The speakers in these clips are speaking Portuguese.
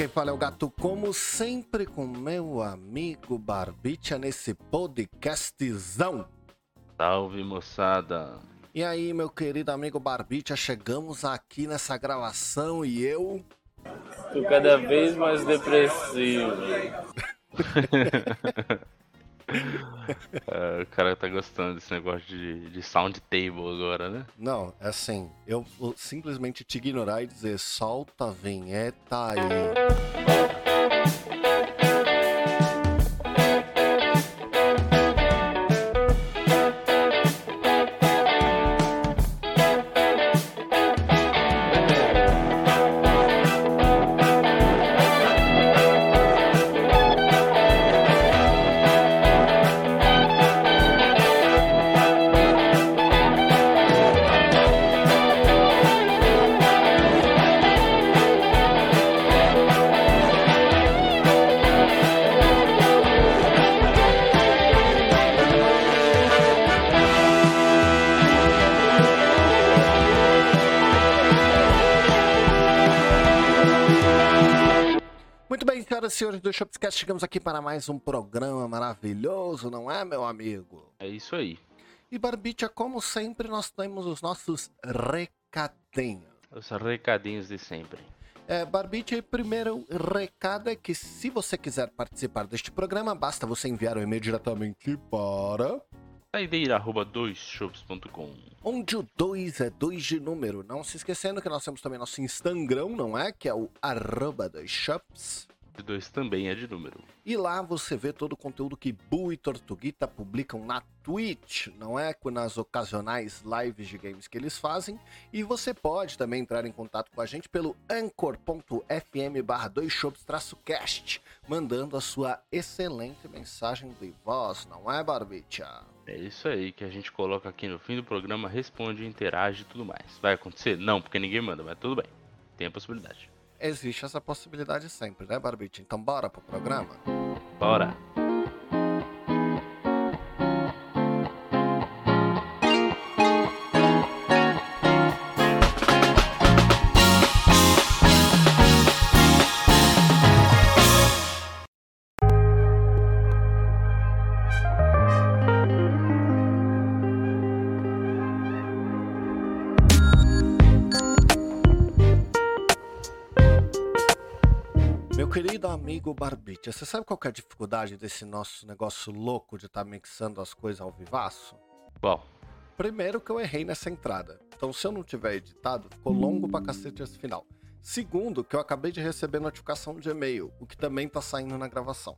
quem fala é o Gato, como sempre, com meu amigo Barbicha nesse podcastzão. Salve, moçada. E aí, meu querido amigo Barbicha, chegamos aqui nessa gravação e eu. Tô cada vez mais depressivo. É, o cara tá gostando desse negócio de, de sound table agora, né? Não, é assim, eu vou simplesmente te ignorar e dizer solta a vinheta aí. Do Shopscast, chegamos aqui para mais um programa maravilhoso, não é, meu amigo? É isso aí. E Barbicha, como sempre, nós temos os nossos recadinhos. Os recadinhos de sempre. É, Barbicha, o primeiro recado é que se você quiser participar deste programa, basta você enviar um e-mail diretamente para... Saideira arroba 2shops.com. Onde o 2 é 2 de número. Não se esquecendo que nós temos também nosso Instagram, não é? Que é o arroba 2shops. E 2 também é de número. E lá você vê todo o conteúdo que Bu e Tortuguita publicam na Twitch, não é? Nas ocasionais lives de games que eles fazem. E você pode também entrar em contato com a gente pelo anchor.fm barra 2 cast mandando a sua excelente mensagem de voz, não é, Barbicha? É isso aí que a gente coloca aqui no fim do programa, responde, interage e tudo mais. Vai acontecer? Não, porque ninguém manda, mas tudo bem. Tem a possibilidade. Existe essa possibilidade sempre, né, Barbicha? Então bora pro programa? Bora! Querido amigo Barbicha, você sabe qual que é a dificuldade desse nosso negócio louco de estar mixando as coisas ao vivaço? Bom, Primeiro que eu errei nessa entrada. Então, se eu não tiver editado, ficou longo pra cacete esse final. Segundo, que eu acabei de receber notificação de e-mail, o que também tá saindo na gravação.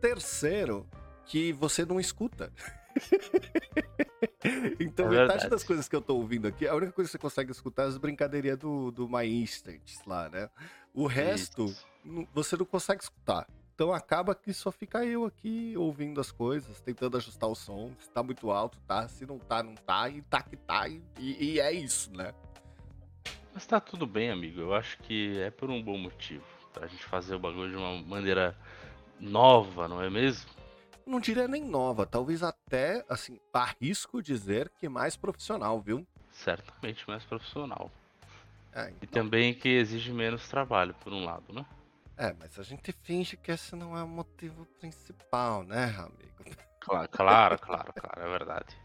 Terceiro, que você não escuta. então, É metade verdade. das coisas que eu tô ouvindo aqui, a única coisa que você consegue escutar é as brincadeirinhas do, do My Instants lá, né? O resto, Isso. Você não consegue escutar. Então acaba que só fica eu aqui ouvindo as coisas, tentando ajustar o som. Se tá muito alto, tá. Se não tá, não tá. E tá que tá. E, e- e é isso, né? mas tá tudo bem, amigo. Eu acho que é por um bom motivo. Pra gente fazer o bagulho de uma maneira nova, não é mesmo? Não diria nem nova, talvez até, assim, arrisco dizer que mais profissional, viu? Certamente mais profissional. É, E então- também que exige menos trabalho, por um lado, né? É, mas a gente finge que esse não é o motivo principal, né, amigo? Claro, claro, claro, claro, é verdade.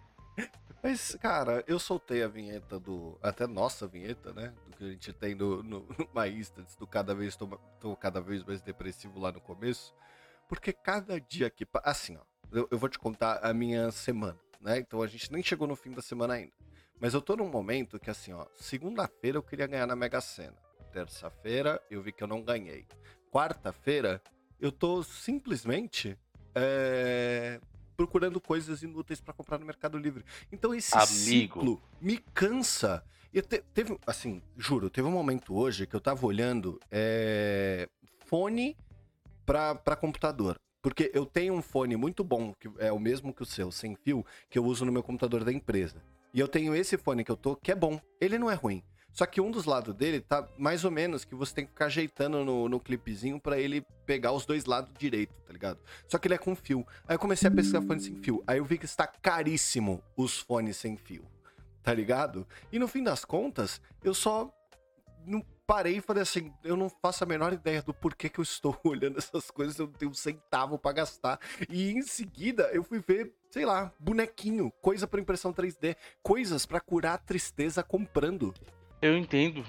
Mas, cara, eu soltei a vinheta do. Até nossa vinheta, né? Do que a gente tem no, no, no My Instants, do cada vez tô, tô cada vez mais depressivo lá no começo. Porque cada dia que. Assim, ó. Eu, eu vou te contar a minha semana, né? Então a gente nem chegou no fim da semana ainda. Mas eu tô num momento que, assim, ó. Segunda-feira eu queria ganhar na Mega Sena. Terça-feira eu vi que eu não ganhei. Quarta-feira eu tô simplesmente. é, procurando coisas inúteis pra comprar no Mercado Livre. Então esse Amigo. ciclo me cansa. E te- teve, assim, juro, teve um momento hoje que eu tava olhando é, fone pra computador. Porque eu tenho um fone muito bom, que é o mesmo que o seu, sem fio, que eu uso no meu computador da empresa. E eu tenho esse fone que eu tô, que é bom. Ele não é ruim. Só que um dos lados dele tá mais ou menos que você tem que ficar ajeitando no, no clipezinho pra ele pegar os dois lados direito, tá ligado? Só que ele é com fio. Aí eu comecei a pesquisar fone sem fio. Aí eu vi que está caríssimo os fones sem fio. Tá ligado? E no fim das contas, eu só. não- parei e falei assim, eu não faço a menor ideia do porquê que eu estou olhando essas coisas, eu não tenho um centavo pra gastar. E em seguida eu fui ver, sei lá, bonequinho, coisa pra impressão 3D, coisas pra curar a tristeza comprando. Eu entendo.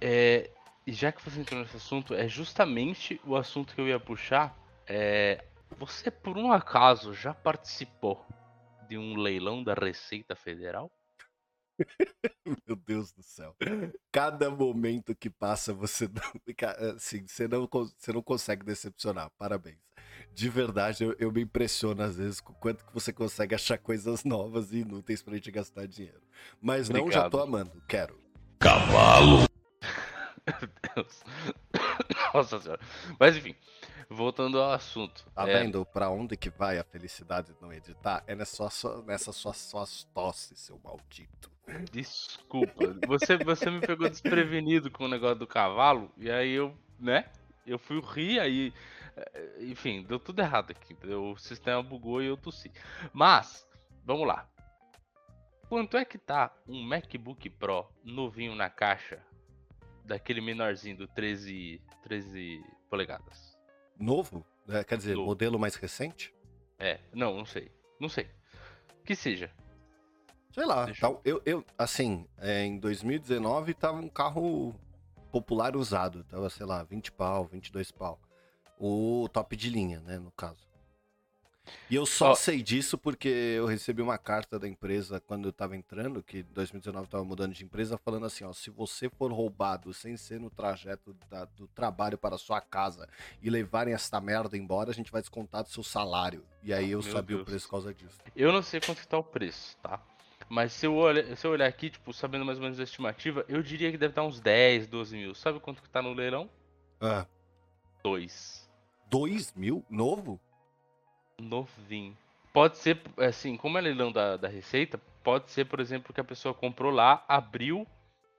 É, e já que você entrou nesse assunto, é justamente o assunto que eu ia puxar. É, você, por um acaso, já participou de um leilão da Receita Federal? Meu Deus do céu. Cada momento que passa, você não, assim, você não, você não consegue decepcionar. Parabéns. De verdade, eu, eu me impressiono às vezes com quanto que você consegue achar coisas novas e inúteis pra gente gastar dinheiro. Mas não, já tô amando. Quero. Cavalo! Meu Deus. Nossa senhora. Mas enfim, voltando ao assunto. Tá é... vendo pra onde que vai a felicidade de não editar? É nessa sua, nessa sua, suas tosses, seu maldito. Desculpa, você, você me pegou desprevenido com o negócio do cavalo, e aí eu, né? Eu fui rir, aí. Eh, enfim, deu tudo errado aqui. O sistema bugou e eu tossi. Mas, vamos lá. Quanto é que tá um MacBook Pro novinho na caixa? Daquele menorzinho do 13, 13 polegadas. Novo? É, quer dizer, Novo. modelo mais recente? É, não, não sei. Não sei. Que seja. Sei lá, tal, eu, eu, assim, é, em 2019 tava um carro popular usado, tava, sei lá, 20 pau, 22 pau. O top de linha, né, no caso. E eu só oh. sei disso porque eu recebi uma carta da empresa quando eu tava entrando, que em 2019 tava mudando de empresa, falando assim, ó, se você for roubado sem ser no trajeto da, do trabalho para sua casa e levarem esta merda embora, a gente vai descontar do seu salário. E aí eu Meu sabia Deus. o preço por causa disso. Eu não sei quanto está o preço, tá? Mas se eu, olhar, se eu olhar aqui, tipo, sabendo mais ou menos a estimativa, eu diria que deve estar uns 10, 12 mil. Sabe quanto que tá no leilão? Ah. 2. 2 mil? Novo? Novinho. Pode ser, assim, como é leilão da, da Receita, pode ser, por exemplo, que a pessoa comprou lá, abriu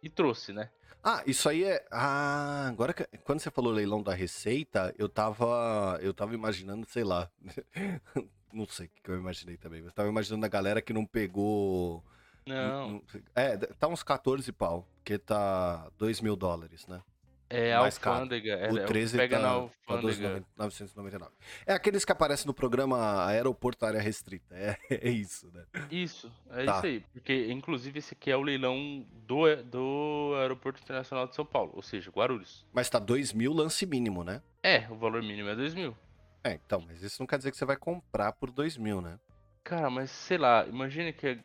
e trouxe, né? Ah, isso aí é. Ah, agora que... quando você falou leilão da Receita, eu tava. Eu tava imaginando, sei lá. Não sei o que eu imaginei também. Eu tava imaginando a galera que não pegou. Não. É, tá uns 14 pau, porque tá 2 mil dólares, né? É a alfândega. É, o 13 pega tá, na alfândega. Tá 999. É aqueles que aparecem no programa Aeroporto Área Restrita. É, é isso, né? Isso, é tá. isso aí. Porque, inclusive, esse aqui é o leilão do, do Aeroporto Internacional de São Paulo, ou seja, Guarulhos. Mas tá 2 mil lance mínimo, né? É, o valor mínimo é 2 mil. É, então, mas isso não quer dizer que você vai comprar por 2 mil, né? Cara, mas sei lá, imagine que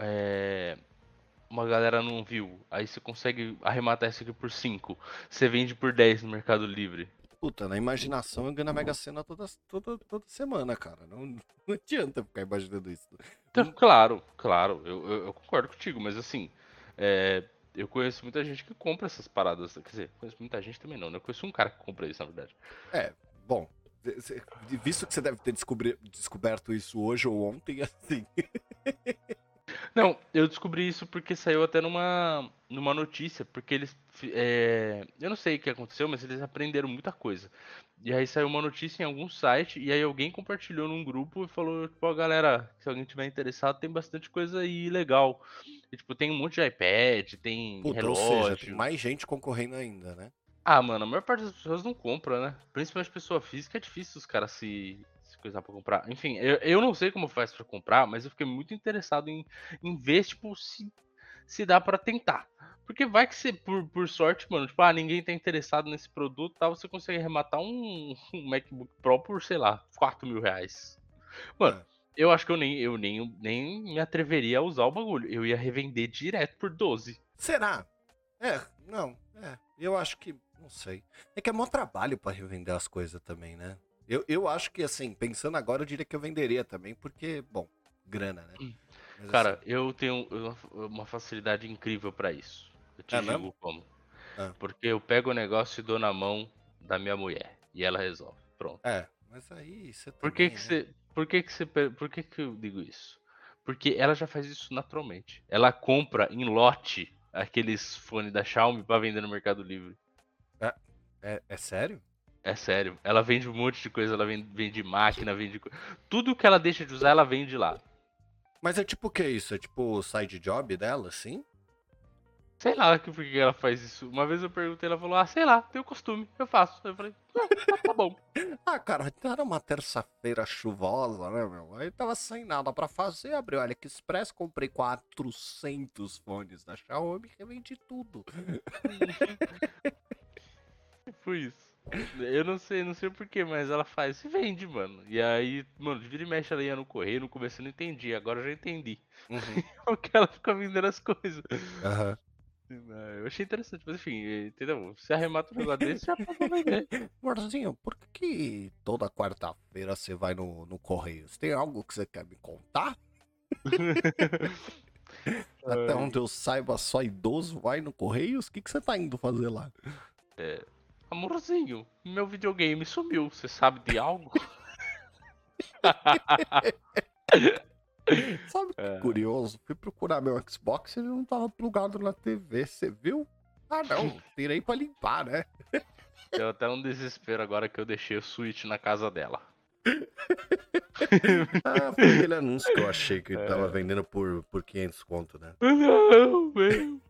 é, uma galera não viu, aí você consegue arrematar isso aqui por 5, você vende por 10 no Mercado Livre. Puta, na imaginação eu ganho na Mega Sena toda, toda, toda semana, cara. Não, não adianta ficar imaginando isso. Então, claro, claro, eu, eu, eu concordo contigo, mas assim, é, eu conheço muita gente que compra essas paradas. Quer dizer, conheço muita gente também não, né? Eu conheço um cara que compra isso, na verdade. É, bom, Visto que você deve ter descoberto isso hoje ou ontem, assim. Não, eu descobri isso porque saiu até numa, numa notícia, porque eles. É, eu não sei o que aconteceu, mas eles aprenderam muita coisa. E aí saiu uma notícia em algum site, e aí alguém compartilhou num grupo e falou, tipo, ó, galera, se alguém tiver interessado, tem bastante coisa aí legal. E, tipo, tem um monte de iPad, tem Puta, relógio. Ou seja, tem mais gente concorrendo ainda, né? Ah, mano, a maior parte das pessoas não compra, né? Principalmente pessoa física, é difícil os caras se, se coisar pra comprar. Enfim, eu, eu não sei como faz pra comprar, mas eu fiquei muito interessado em, em ver, tipo, se, se dá para tentar. Porque vai que você, por, por sorte, mano, tipo, ah, ninguém tá interessado nesse produto, tá? Você consegue arrematar um, um MacBook Pro por, sei lá, 4 mil reais. Mano, é. eu acho que eu nem, eu nem, nem me atreveria a usar o bagulho. Eu ia revender direto por 12. Será? É, não, é. Eu acho que não sei. É que é mó trabalho para revender as coisas também, né? Eu, eu acho que, assim, pensando agora, eu diria que eu venderia também, porque, bom, grana, né? Hum. Mas, Cara, assim... eu tenho uma facilidade incrível para isso. Eu te é digo mesmo? como. Ah. Porque eu pego o negócio e dou na mão da minha mulher. E ela resolve. Pronto. É, mas aí você Por que, que né? você. Por que, que você. Por que, que eu digo isso? Porque ela já faz isso naturalmente. Ela compra em lote aqueles fones da Xiaomi para vender no Mercado Livre. É, é, é, sério? É sério. Ela vende um monte de coisa, ela vende, vende máquina, vende. Tudo que ela deixa de usar, ela vende lá. Mas é tipo o que isso? É tipo o side job dela, sim? Sei lá que- por que ela faz isso. Uma vez eu perguntei, ela falou, ah, sei lá, tenho costume, eu faço. Eu falei, ah, tá, tá bom. Ah, cara, era uma terça-feira chuvosa, né, meu? Aí tava sem nada pra fazer, abri o AliExpress, comprei 400 fones da Xiaomi e vendi tudo. Foi isso. Eu não sei, não sei porquê, mas ela faz e vende, mano. E aí, mano, vira e mexe ela ia no correio, no começo eu não entendi, agora eu já entendi. Porque ela fica vendendo as coisas. Aham. Eu achei interessante, mas enfim, entendeu? Se arremata um negócio desse, já pode vender. Amorzinho, por que, toda quarta-feira você vai no, no Correios? Tem algo que você quer me contar? Até onde eu saiba, só idoso vai no Correios? O que, que você tá indo fazer lá? Amorzinho, meu videogame sumiu, você sabe de algo? Sabe que É. curioso? Fui procurar meu Xbox e ele não tava plugado na TV, você viu? Ah não, tirei pra limpar, né? Deu até um desespero agora que eu deixei o Switch na casa dela. Ah, foi aquele anúncio que eu achei que ele tava vendendo por, por 500 conto, né? Não, meu.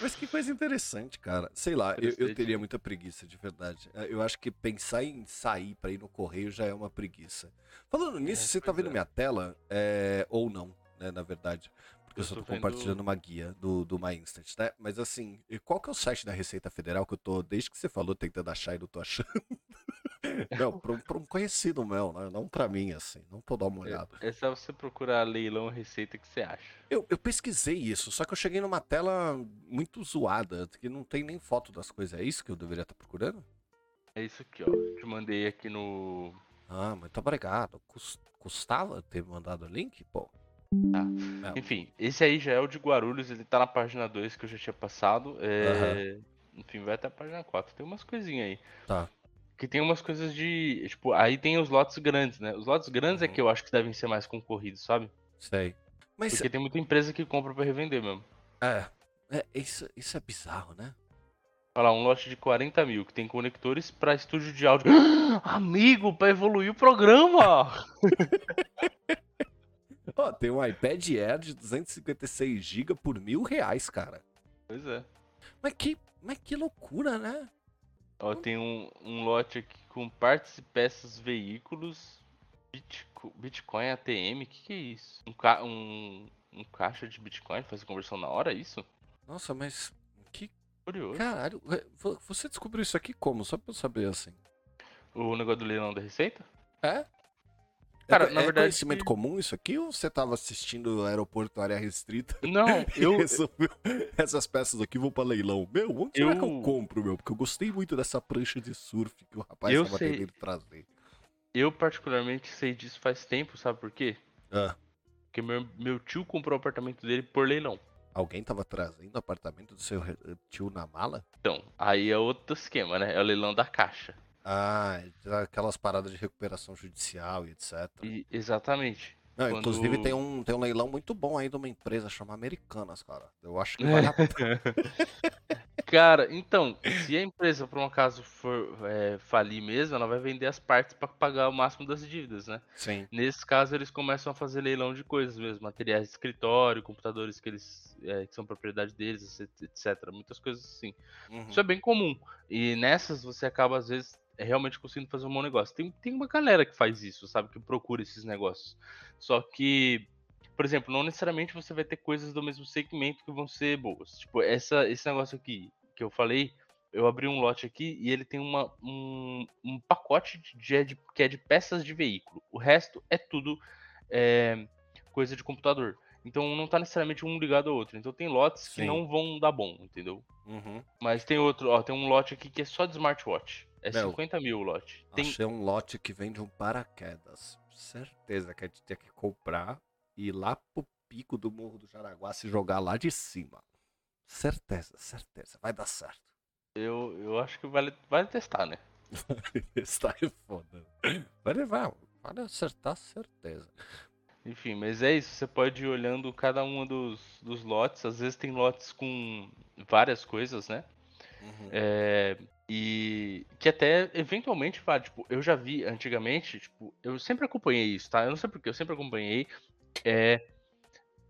Mas que coisa interessante, cara. Sei lá, eu, eu teria muita preguiça, de verdade. Eh, Eu acho que pensar em sair pra ir no correio já é uma preguiça. Falando nisso, É, você tá vendo é. minha tela? É, ou não, né, na verdade. Eu, Eu só tô tô vendo- compartilhando uma guia do, do My Instant, né? Mas assim, qual que é o site da Receita Federal que eu tô, desde que você falou, tentando achar e não tô achando? não, pra um, pra um conhecido meu, né? Não pra mim, assim. Não tô dar uma olhada. É só você procurar leilão receita que você acha. Eu, eu pesquisei isso, só que eu cheguei numa tela muito zoada, que não tem nem foto das coisas. É isso que eu deveria estar procurando? É isso aqui, ó. Te mandei aqui no. Ah, muito obrigado. Cus- Custava ter mandado o link? Pô. Enfim, esse aí já é o de Guarulhos, ele tá na página 2 que eu já tinha passado. É... Enfim, vai até a página 4. Tem umas coisinhas aí. Tá. Que tem umas coisas de. Tipo, aí tem os lotes grandes, né? Os lotes grandes é Uhum. que eu acho que devem ser mais concorridos, sabe? Sei. Mas Porque tem muita empresa que compra pra revender mesmo. é, é isso, isso é bizarro, né? Olha lá, um lote de 40 mil que tem conectores pra estúdio de áudio. Amigo, pra evoluir o programa! Ó, tem um iPad Air de 256 GB por mil reais, cara. Pois é. Mas que, mas que loucura, né? Ó, tem um, um lote aqui com partes e peças veículos. Bitco- Bitcoin ATM, o que, que é isso? Um, ca- um, um caixa de Bitcoin faz conversão na hora, é isso? Nossa, mas que Curioso. caralho. é, vo- Você descobriu isso aqui como? Só pra eu saber assim. O negócio do leilão da receita? É? Cara, é, na é verdade conhecimento que- comum isso aqui ou você tava assistindo o aeroporto área restrita? Não, eu. essas peças aqui vão pra leilão. Meu, onde será que eu Eu- compro, meu? Porque eu gostei muito dessa prancha de surf que o rapaz Eu tava sei. tentando trazer. Eu particularmente sei disso faz tempo, sabe por quê? Ah, Porque meu, meu tio comprou o apartamento dele por leilão. alguém tava trazendo o apartamento do seu re- tio na mala? Então, aí é outro esquema, né? É o leilão da caixa. Ah, aquelas paradas de recuperação judicial e etc. E, exatamente. Não, quando- Inclusive tem um, tem um leilão muito bom aí de uma empresa chamada Americanas, cara. Eu acho que vale a pena. Cara, então, se a empresa por um acaso for é, falir mesmo, ela vai vender as partes pra pagar o máximo das dívidas, né? Sim. Nesse caso, eles começam a fazer leilão de coisas mesmo, materiais de escritório, computadores que eles é, que são propriedade deles, etc. Muitas coisas assim. Uhum. Isso é bem comum. E nessas você acaba, às vezes, realmente conseguindo fazer um bom negócio. Tem, tem uma galera que faz isso, sabe? Que procura esses negócios. Só que, por exemplo, não necessariamente você vai ter coisas do mesmo segmento que vão ser boas. Tipo, essa, esse negócio aqui que eu falei, eu abri um lote aqui e ele tem uma, um, um pacote de, de- que é de peças de veículo. O resto é tudo é, coisa de computador. Então não tá necessariamente um ligado ao outro. Então tem lotes que Sim. não vão dar bom, entendeu? Uhum. Mas tem outro, ó, tem um lote aqui que é só de smartwatch. É Meu, 50 mil o lote. Tem, Achei um lote que vende um paraquedas. Certeza que a gente tinha que comprar e ir lá pro pico do Morro do Jaraguá se jogar lá de cima. Certeza, certeza. Vai dar certo. eu, eu acho que vale, vale testar, né? Está aí foda. Vai levar, vai acertar, certeza. Enfim, mas é isso. Você pode ir olhando cada um dos, dos lotes. Às vezes tem lotes com várias coisas, né? Uhum. É, e que até eventualmente vale. Tipo, eu já vi antigamente, tipo, eu sempre acompanhei isso, tá? Eu não sei porque, eu sempre acompanhei. É,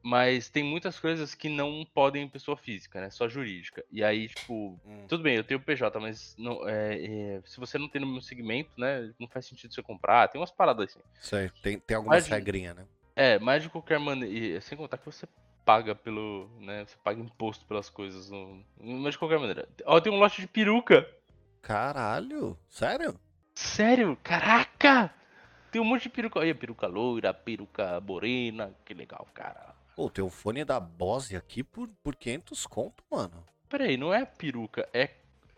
Mas tem muitas coisas que não podem em pessoa física, né? Só jurídica. E aí, tipo, Hum. tudo bem, eu tenho PJ, mas não, é, é, se você não tem no meu segmento, né? Não faz sentido você comprar. Tem umas paradas assim. Sei, tem, tem algumas Mas- regrinhas, né? É, mas de qualquer maneira. Sem contar que você paga pelo. né? Você paga imposto pelas coisas. no- Mas de qualquer maneira. Ó, tem um lote de peruca. Caralho, sério? Sério? Caraca! Tem um monte de peruca. Olha, peruca loira, peruca morena. Que legal, cara. Pô, tem o fone da Bose aqui por, por 500 conto, mano. Pera aí, não é peruca, é.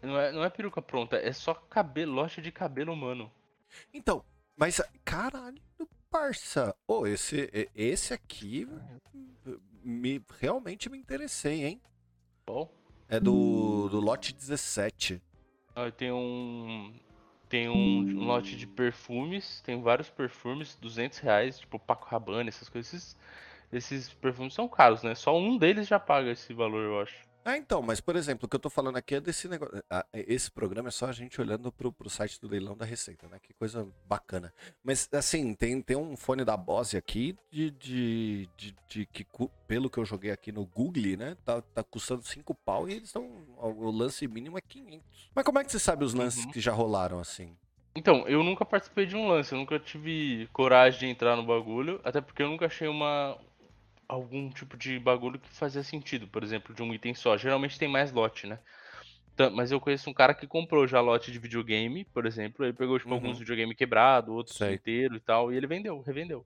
Não é, não é peruca pronta, é só cabelo, lote de cabelo humano. Então, mas caralho, parça. Ô, esse, e- esse aqui me, realmente me interessei, hein? Bom. É do, do lote 17. Tem um. Tem um, um lote de perfumes, tem vários perfumes, 200 reais, tipo Paco Rabanne, essas coisas. Esses, esses perfumes são caros, né? Só um deles já paga esse valor, eu acho. Ah, então, mas por exemplo, o que eu tô falando aqui é desse negócio. ah, Esse programa é só a gente olhando pro, pro site do leilão da Receita, né? Que coisa bacana. Mas assim, tem, tem um fone da Bose aqui de, de, de, de que, pelo que eu joguei aqui no Google, né? Tá, tá custando 5 pau e eles estão. O lance mínimo é 500. Mas como é que você sabe os lances Uhum. que já rolaram assim? Então, eu nunca participei de um lance, eu nunca tive coragem de entrar no bagulho, até porque eu nunca achei uma algum tipo de bagulho que fazia sentido, por exemplo, de um item só. Geralmente tem mais lote, né? Mas eu conheço um cara que comprou já lote de videogame, por exemplo, ele pegou tipo Uhum. alguns videogame quebrado, outros Sei. inteiro e tal, e ele vendeu, revendeu.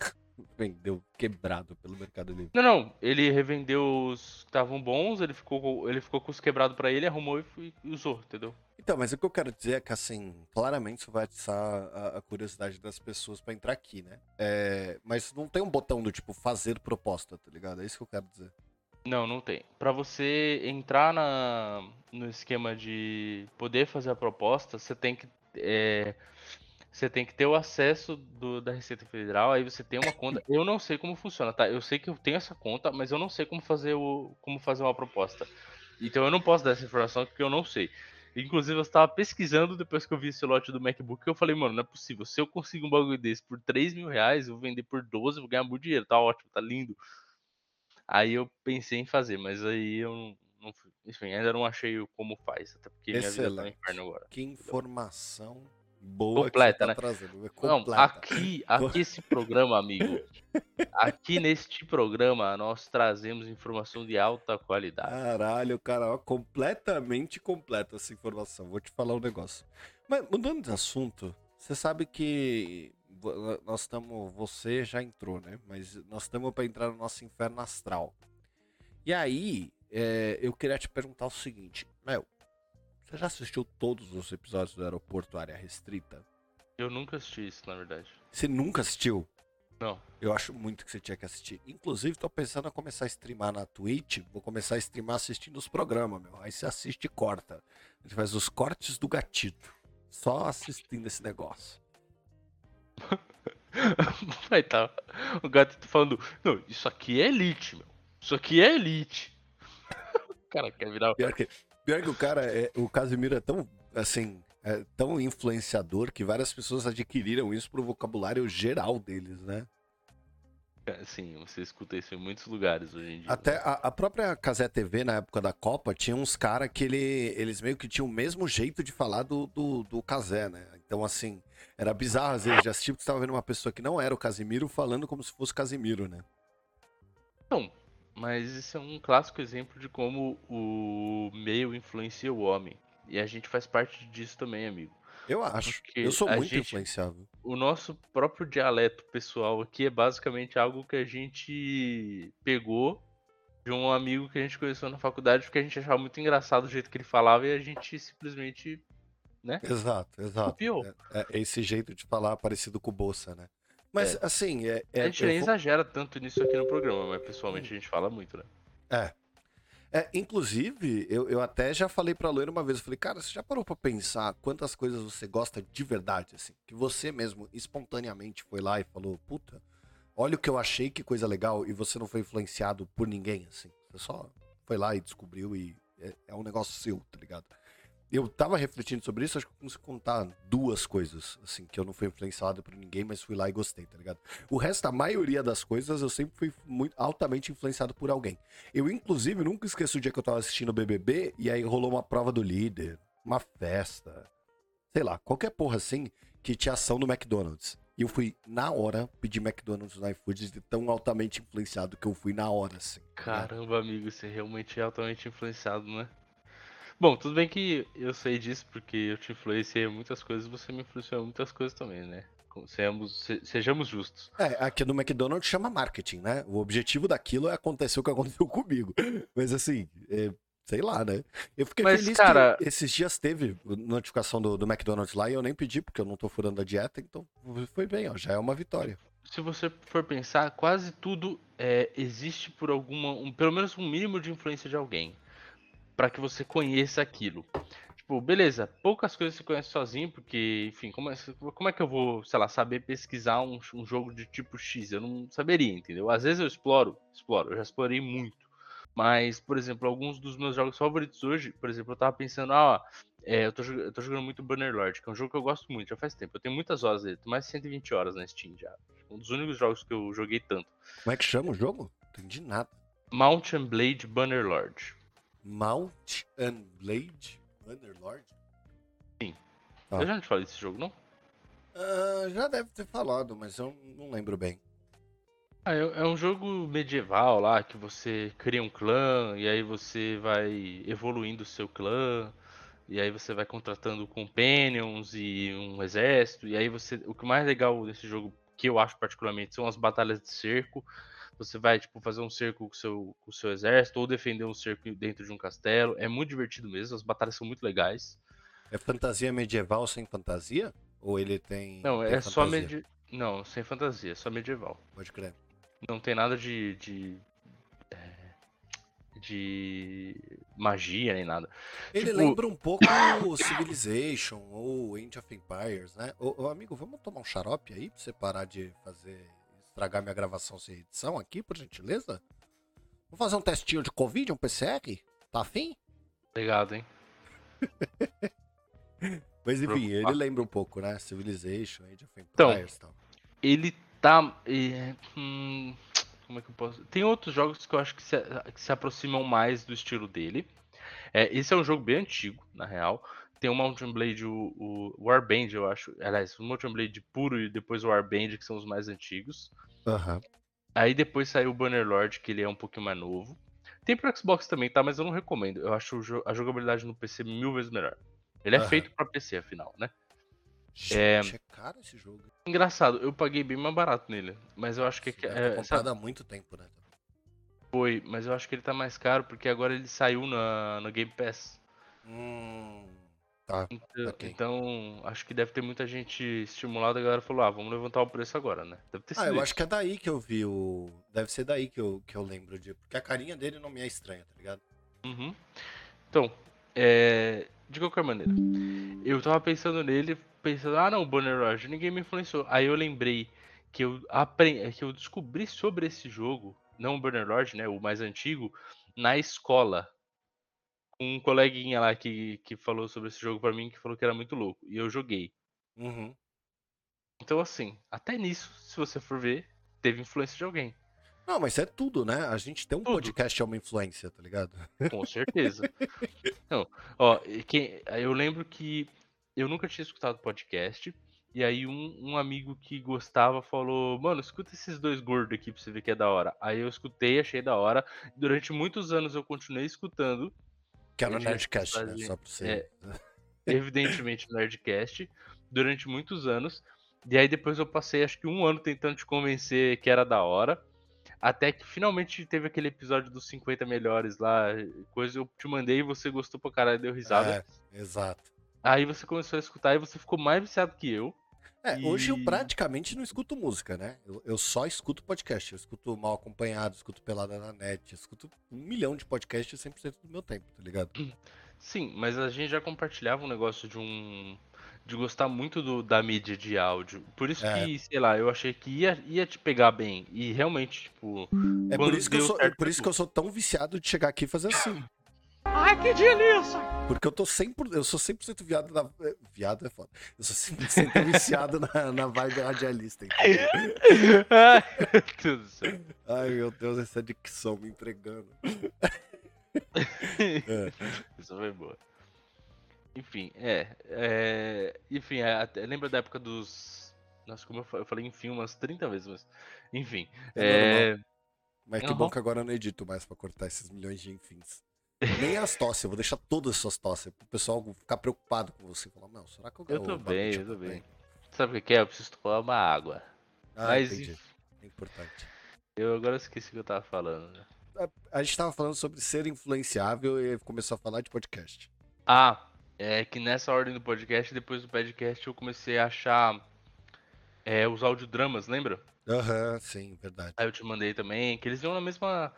Vendeu quebrado pelo Mercado Livre. Não, não, ele revendeu os que estavam bons, ele ficou com- ele ficou com os quebrados pra ele, arrumou e, e usou, entendeu? Então, mas o que eu quero dizer é que, assim, claramente isso vai atiçar a, a curiosidade das pessoas pra entrar aqui, né? É, mas não tem um botão do tipo fazer proposta, tá ligado? É isso que eu quero dizer. Não, não tem. Pra você entrar na, no esquema de poder fazer a proposta, você tem que é, você tem que ter o acesso do- da Receita Federal, aí você tem uma conta. Eu não sei como funciona, tá? Eu sei que eu tenho essa conta, mas eu não sei como fazer o como fazer uma proposta. Então eu não posso dar essa informação porque eu não sei. Inclusive, eu estava pesquisando depois que eu vi esse lote do MacBook, eu falei, mano, não é possível. Se eu consigo um bagulho desse por 3 mil reais, eu vou vender por 12, eu vou ganhar muito dinheiro, tá ótimo, tá lindo. Aí eu pensei em fazer, mas aí eu não, não fui. Enfim, ainda não achei como faz, até porque minha vida tá Excelente. inferno agora. Que informação boa Completa, tá né? trazendo. É Não, completa. aqui, aqui esse programa, amigo. Aqui neste programa nós trazemos informação de alta qualidade. Caralho, cara, ó, completamente completa essa informação. Vou te falar um negócio. Mas mudando de assunto, você sabe que nós estamos. Você já entrou, né? Mas nós estamos para entrar no nosso inferno astral. E aí, é, eu queria te perguntar o seguinte, Mel. Você já assistiu todos os episódios do Aeroporto Área Restrita? Eu nunca assisti isso, na verdade. Você nunca assistiu? Não. Eu acho muito que você tinha que assistir. Inclusive, tô pensando em começar a streamar na Twitch. Vou começar a streamar assistindo os programas, meu. Aí você assiste e corta. A gente faz os cortes do gatito. Só assistindo esse negócio. Vai tá. O gato tá falando, não, isso aqui é elite, meu. Isso aqui é elite. O cara quer virar. Pior que, pior que o cara, é, o Casimiro é tão, assim, é tão influenciador que várias pessoas adquiriram isso pro vocabulário geral deles, né? Sim, você escuta isso em muitos lugares hoje em dia. Até a, a própria Casé TV, na época da Copa, tinha uns caras que ele, eles meio que tinham o mesmo jeito de falar do, do, do Casé, né? Então, assim, era bizarro às vezes de assistir porque você tava vendo uma pessoa que não era o Casimiro falando como se fosse Casimiro, né? Não, mas isso é um clássico exemplo de como o meio influencia o homem. E a gente faz parte disso também, amigo. Eu acho. Porque Eu sou muito gente- influenciável. O nosso próprio dialeto pessoal aqui é basicamente algo que a gente pegou de um amigo que a gente conheceu na faculdade porque a gente achava muito engraçado o jeito que ele falava e a gente simplesmente Exato, exato. copiou. É, é esse jeito de falar parecido com o Bolsa, né? Mas, assim, é, é, a gente nem vou- exagera tanto nisso aqui no programa, mas pessoalmente a gente fala muito, né? É. É, inclusive, eu, eu até já falei pra Loira uma vez, eu falei, cara, você já parou pra pensar quantas coisas você gosta de verdade, assim? Que você mesmo, espontaneamente, foi lá e falou, puta, olha o que eu achei, que coisa legal, e você não foi influenciado por ninguém, assim. Você só foi lá e descobriu e é, é um negócio seu, tá ligado? Eu tava refletindo sobre isso, acho que eu consigo contar duas coisas, assim, que eu não fui influenciado por ninguém, mas fui lá e gostei, tá ligado? O resto, a maioria das coisas, eu sempre fui muito altamente influenciado por alguém. Eu, inclusive, nunca esqueço o dia que eu tava assistindo o BBB e aí rolou uma prova do líder, uma festa, sei lá, qualquer porra assim, que tinha ação no McDonald's. E eu fui na hora pedir McDonald's no iFood de tão altamente influenciado que eu fui na hora, assim. tá? Caramba, amigo, você realmente é altamente influenciado, né? Bom, tudo bem que eu sei disso porque eu te influenciei em muitas coisas e você me influenciou em muitas coisas também, né? Sejamos, se- sejamos justos. É, aqui no McDonald's chama marketing, né? O objetivo daquilo é acontecer o que aconteceu comigo. Mas assim, é, sei lá, né? Eu fiquei Mas, feliz cara- que esses dias teve notificação do, do McDonald's lá e eu nem pedi, porque eu não tô furando a dieta, então foi bem, ó, já é uma vitória. Se você for pensar, quase tudo é, existe por alguma, um- pelo menos um mínimo de influência de alguém, Pra que você conheça aquilo. Tipo, beleza, poucas coisas você conhece sozinho, porque, enfim, como é, como é que eu vou, sei lá, saber pesquisar um, um jogo de tipo X? Eu não saberia, entendeu? Às vezes eu exploro, exploro, eu já explorei muito. Mas, por exemplo, alguns dos meus jogos favoritos hoje, por exemplo, eu tava pensando, ah, é, eu, tô, eu tô jogando muito Bannerlord, que é um jogo que eu gosto muito, já faz tempo. Eu tenho muitas horas dele, tenho mais de 120 horas na Steam já. Um dos únicos jogos que eu joguei tanto. Como é que chama o jogo? Não entendi nada. Mount and Blade Bannerlord. Mount and Blade Underlord? Ah. Eu já não te falei desse jogo, não? Ah, já deve ter falado, mas eu não lembro bem. Ah, é, é um jogo medieval lá que você cria um clã e aí você vai evoluindo o seu clã e aí você vai contratando companions e um exército e aí você o que mais legal desse jogo que eu acho particularmente são as batalhas de cerco. Você vai tipo fazer um cerco com o seu o seu exército ou defender um cerco dentro de um castelo. É muito divertido mesmo, as batalhas são muito legais. É fantasia medieval sem fantasia? Ou ele tem. Não, tem é só fantasia? medi... não, sem fantasia, é só medieval. Pode crer. Não tem nada de. de, é, de magia nem nada. Ele Tipo- lembra um pouco o Civilization ou Age of Empires, né? Ô, ô, amigo, vamos tomar um xarope aí pra você parar de fazer. Estragar minha gravação sem edição aqui, por gentileza? Vamos fazer um testinho de Covid, um PCR? Tá afim? Obrigado, hein? Mas enfim, ele lembra um pouco, né? Civilization, Age of Então, Empires e tal. Ele tá. é, hum, como é que eu posso. Tem outros jogos que eu acho que se, que se aproximam mais do estilo dele. É, esse é um jogo bem antigo, na real. Tem o Mountain Blade, o, o Warband, eu acho. Aliás, o Mountain Blade puro e depois o Warband, que são os mais antigos. Aham. Aí depois saiu o Bannerlord, que ele é um pouquinho mais novo. Tem pro Xbox também, tá? Mas eu não recomendo. Eu acho a jogabilidade no PC mil vezes melhor. Ele é Aham. feito pra PC, afinal, né? Gente, é... caro esse jogo. Engraçado, eu paguei bem mais barato nele. Mas eu acho que. Esse jogo é, tá sabe- comprado há muito tempo, né? Foi, mas eu acho que ele tá mais caro porque agora ele saiu na, no Game Pass. Hum. Tá. Então, Ok. então, acho que deve ter muita gente estimulada. A galera falou: ah, vamos levantar o preço agora, né? Deve ter sido Ah, eu isso. acho que é daí que eu vi o. Deve ser daí que eu, que eu lembro de. Porque a carinha dele não me é estranha, tá ligado? Uhum. Então, é, de qualquer maneira, eu tava pensando nele, pensando, ah não, Bonner Roger, ninguém me influenciou. Aí eu lembrei que eu, apre... que eu descobri sobre esse jogo, não o Bonner Lord, né, o mais antigo, na escola. Um coleguinha lá que, que falou sobre esse jogo pra mim, que falou que era muito louco. E eu joguei. Uhum. Então, assim, até nisso, se você for ver, teve influência de alguém. Não, mas é tudo, né? A gente tem um Tudo. podcast é uma influência, tá ligado? Com certeza. Não, ó, quem, eu lembro que eu nunca tinha escutado podcast. E aí um, um amigo que gostava falou, mano, escuta esses dois gordos aqui pra você ver que é da hora. Aí eu escutei, achei da hora. Durante muitos anos eu continuei escutando, Que Eu tinha Nerdcast, né? Só pra você. é. evidentemente no Nerdcast, durante muitos anos. E aí depois eu passei acho que um ano tentando te convencer que era da hora. Até que finalmente teve aquele episódio dos 50 melhores lá, coisa eu te mandei e você gostou pra caralho, deu risada. É, exato. Aí você começou a escutar e você ficou mais viciado que eu. É, hoje eu E- praticamente não escuto música, né? Eu, eu só escuto podcast. Eu escuto mal acompanhado, escuto pelada na net, eu escuto um milhão de podcasts 100% do meu tempo, tá ligado? Sim, mas a gente já compartilhava um negócio de um. de gostar muito do, da mídia de áudio. Por isso É. que, sei lá, eu achei que ia, ia te pegar bem. E realmente, tipo. É por isso, que eu sou, é por isso que eu sou tão viciado de chegar aqui e fazer assim. Que delícia! Porque eu tô 100%, eu sou 100% viado na. eh, Viado é foda. Eu sou 100% viciado na, na vibe radialista. Ai, meu Deus do céu. Ai, meu Deus, essa dicção me entregando. Isso foi boa. Enfim, é. é, enfim, é, lembra da época dos. Nossa, como eu fa- eu falei enfim umas 30 vezes, mas. Enfim. É É, Mas que Aham. bom que agora eu não edito mais pra cortar esses milhões de enfins. Nem as tosses, eu vou deixar todas as suas tosses. Pro pessoal ficar preocupado com você. Falar, não, será que eu Eu tô bem, eu tô tá bem. Sabe o que é? Eu preciso tomar uma água. Ah, mas entendi. É importante. eu agora esqueci o que eu tava falando. né? A gente tava falando sobre ser influenciável e começou a falar de podcast. Ah, é que nessa ordem do podcast, depois do podcast, eu comecei a achar é, os audiodramas, lembra? Aham, sim, verdade. Aí eu te mandei também, que eles iam na mesma,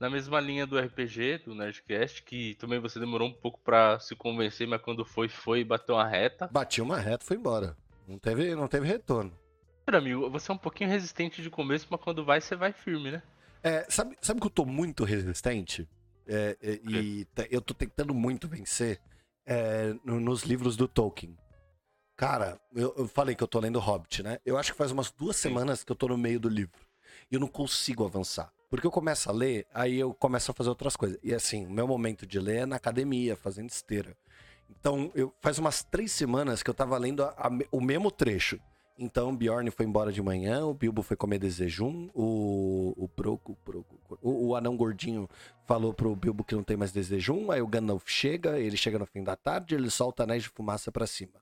na mesma linha do RPG, do Nerdcast, que também você demorou um pouco pra se convencer, mas quando foi, foi e bateu uma reta. Bati uma reta e foi embora. Não teve, não teve retorno. Meu amigo, você é um pouquinho resistente de começo, mas quando vai, você vai firme, né? É, sabe, sabe que eu tô muito resistente? É, é, e te- eu tô tentando muito vencer é, no- nos livros do Tolkien. Cara, eu, eu falei que eu tô lendo Hobbit, né? Eu acho que faz umas duas semanas que eu tô no meio do livro. E eu não consigo avançar. Porque eu começo a ler, aí eu começo a fazer outras coisas. E assim, meu momento de ler é na academia, fazendo esteira. Então, eu, faz umas três semanas que eu tava lendo a- a o mesmo trecho. Então, Bjorn foi embora de manhã, o Bilbo foi comer desejum, o, o o, o, anão gordinho falou pro Bilbo que não tem mais desejum, aí o Gandalf chega, ele chega no fim da tarde, ele solta anéis de fumaça pra cima.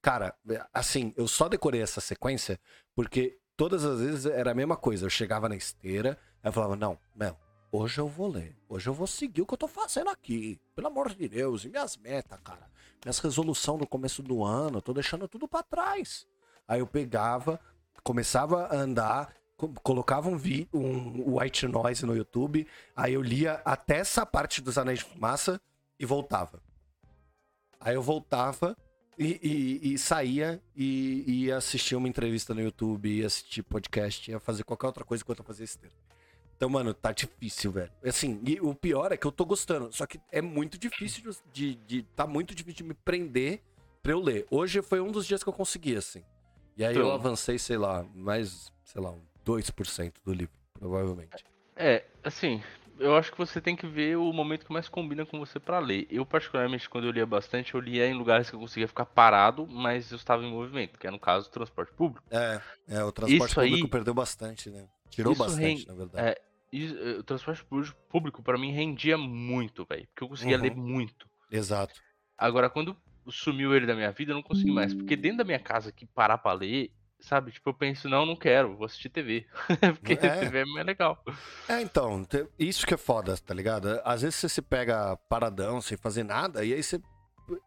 Cara, assim, eu só decorei essa sequência porque todas as vezes era a mesma coisa. Eu chegava na esteira, aí eu falava, não, não, hoje eu vou ler, hoje eu vou seguir o que eu tô fazendo aqui, pelo amor de Deus, e minhas metas, cara, minhas resoluções no começo do ano, eu tô deixando tudo pra trás. Aí eu pegava, começava a andar, co- colocava um, vi um white noise no YouTube, aí eu lia até essa parte dos Anéis de Fumaça e voltava. Aí eu voltava e, e- e saía e e ia assistir uma entrevista no YouTube, ia assistir podcast, ia fazer qualquer outra coisa enquanto eu fazia esteira. Então, mano, tá difícil, velho. Assim, e o pior é que eu tô gostando. Só que é muito difícil de. de tá muito difícil de me prender pra eu ler. Hoje foi um dos dias que eu consegui, assim. E aí eu Então. avancei, sei lá, mais, sei lá, um 2% do livro, provavelmente. É, assim, eu acho que você tem que ver o momento que mais combina com você pra ler. Eu, particularmente, quando eu lia bastante, eu lia em lugares que eu conseguia ficar parado, mas eu estava em movimento, que é no caso do transporte público. É, é o transporte Isso aí- público perdeu bastante, né? Tirou bastante, rende- na verdade. é, o transporte público, pra mim, rendia muito, velho, porque eu conseguia Uhum. ler muito. Exato. Agora, quando sumiu ele da minha vida, eu não consegui mais. Porque dentro da minha casa, que parar pra ler, sabe? Tipo, eu penso, não, não quero, vou assistir TV. porque É. TV é mais legal. É, então, isso que é foda, tá ligado? Às vezes você se pega paradão, sem fazer nada, e aí você.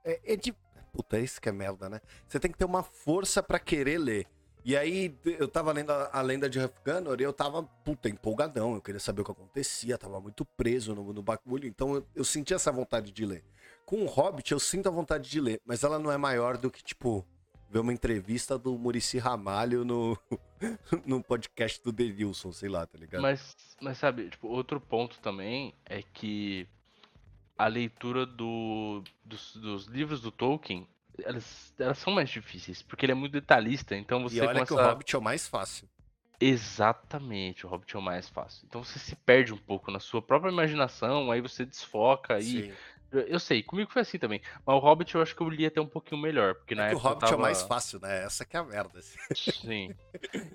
É, é de. Puta, isso que é merda, né? Você tem que ter uma força pra querer ler. E aí, eu tava lendo a, a lenda de Huffganor e eu tava, puta, empolgadão. Eu queria saber o que acontecia, tava muito preso no, no bagulho. Então eu, eu senti essa vontade de ler. Com o Hobbit, eu sinto a vontade de ler, mas ela não é maior do que, tipo, ver uma entrevista do Murici Ramalho no, no podcast do Denilson, sei lá, tá ligado? Mas, mas sabe, tipo, outro ponto também é que a leitura do, dos, dos livros do Tolkien, elas, elas são mais difíceis, porque ele é muito detalhista, então você E olha que começa... o Hobbit é o mais fácil. Exatamente, o Hobbit é o mais fácil. Então você se perde um pouco na sua própria imaginação, aí você desfoca e... Sim. Eu, sei, comigo foi assim também. Mas o Hobbit eu acho que eu li até um pouquinho melhor, porque na É que o época eu Hobbit é o tava... mais fácil, né? Essa que é a merda. assim. Sim.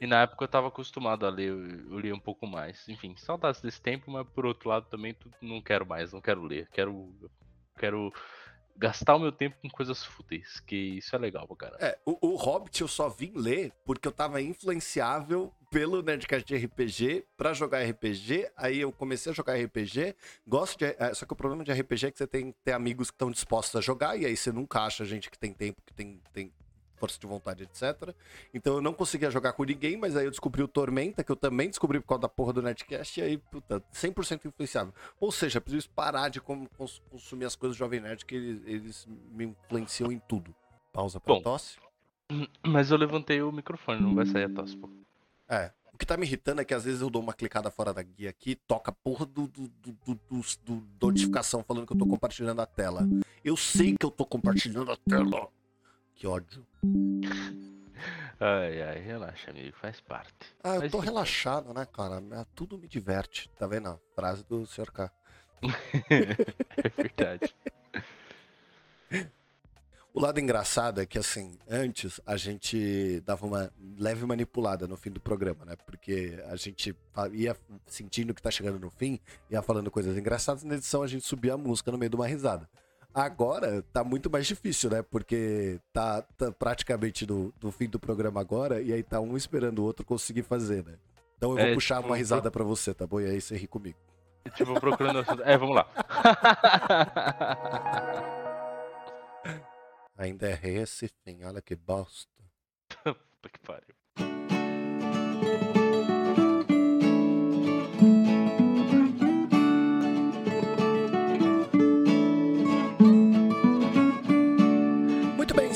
E na época eu tava acostumado a ler, eu, li um pouco mais. Enfim, saudades desse tempo, mas por outro lado também não quero mais, não quero ler. Quero, quero gastar o meu tempo com coisas fúteis, que isso é legal pra caramba. É, o, o Hobbit eu só vim ler porque eu tava influenciável pelo Nerdcast de RPG pra jogar RPG. Aí eu comecei a jogar RPG. Gosto de. é, só que o problema de RPG é que você tem que ter amigos que estão dispostos a jogar. E aí você nunca acha gente que tem tempo, que tem, tem força de vontade, etc. Então eu não conseguia jogar com ninguém, mas aí eu descobri o Tormenta, que eu também descobri por causa da porra do Nerdcast. E aí, puta, 100% influenciável. Ou seja, preciso parar de consumir as coisas do Jovem Nerd, que eles, eles me influenciam em tudo. Pausa pra Bom. tosse. Mas eu levantei o microfone, não vai sair a tosse, pô. É, O que tá me irritando é que às vezes eu dou uma clicada fora da guia aqui, toca a porra do, do, do- do notificação falando que eu tô compartilhando a tela. Eu sei que eu tô compartilhando a tela. Que ódio. Ai, ai, relaxa, amigo, faz parte. Ah, eu Mas tô relaxado, né, cara? É, Tudo me diverte. Tá vendo? a Frase do Sr. K. É verdade. O lado engraçado é que, assim, antes a gente dava uma leve manipulada no fim do programa, né? Porque a gente ia sentindo que tá chegando no fim, ia falando coisas engraçadas, na edição a gente subia a música no meio de uma risada. Agora tá muito mais difícil, né? Porque tá, tá praticamente do, do fim do programa agora, e aí tá um esperando o outro conseguir fazer, né? Então eu vou É, puxar tipo, uma risada pra você, tá bom? E aí você ri comigo. tipo, procurando. É, vamos lá. Ainda é esse fim, olha que bosta. Puta que pariu.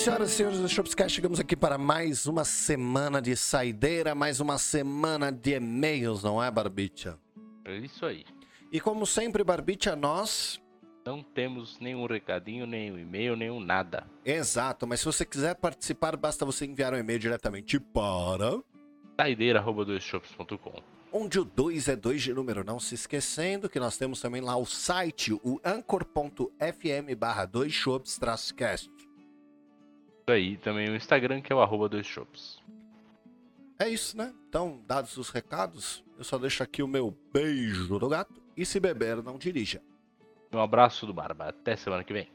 Senhoras e senhores do Shopscast, chegamos aqui para mais uma semana de saideira, mais uma semana de e-mails, não é, Barbicha? É isso aí. E como sempre, Barbicha, nós... Não temos nenhum recadinho, nenhum e-mail, nenhum nada. Exato, mas se você quiser participar, basta você enviar um e-mail diretamente para... Saideira.doisshops.com Onde o 2 é 2 de número, não se esquecendo que nós temos também lá o site, o anchor.fm barra 2 shops cast. Isso aí, também o Instagram, que é o arroba doisshops. É isso, né? Então, dados os recados, eu só deixo aqui o meu beijo do gato. E se beber, não dirija. Um abraço do Barba. Até semana que vem.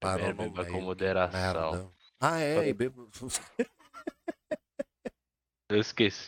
Parou beba com moderação. Ah, é, bebo... Eu esqueci.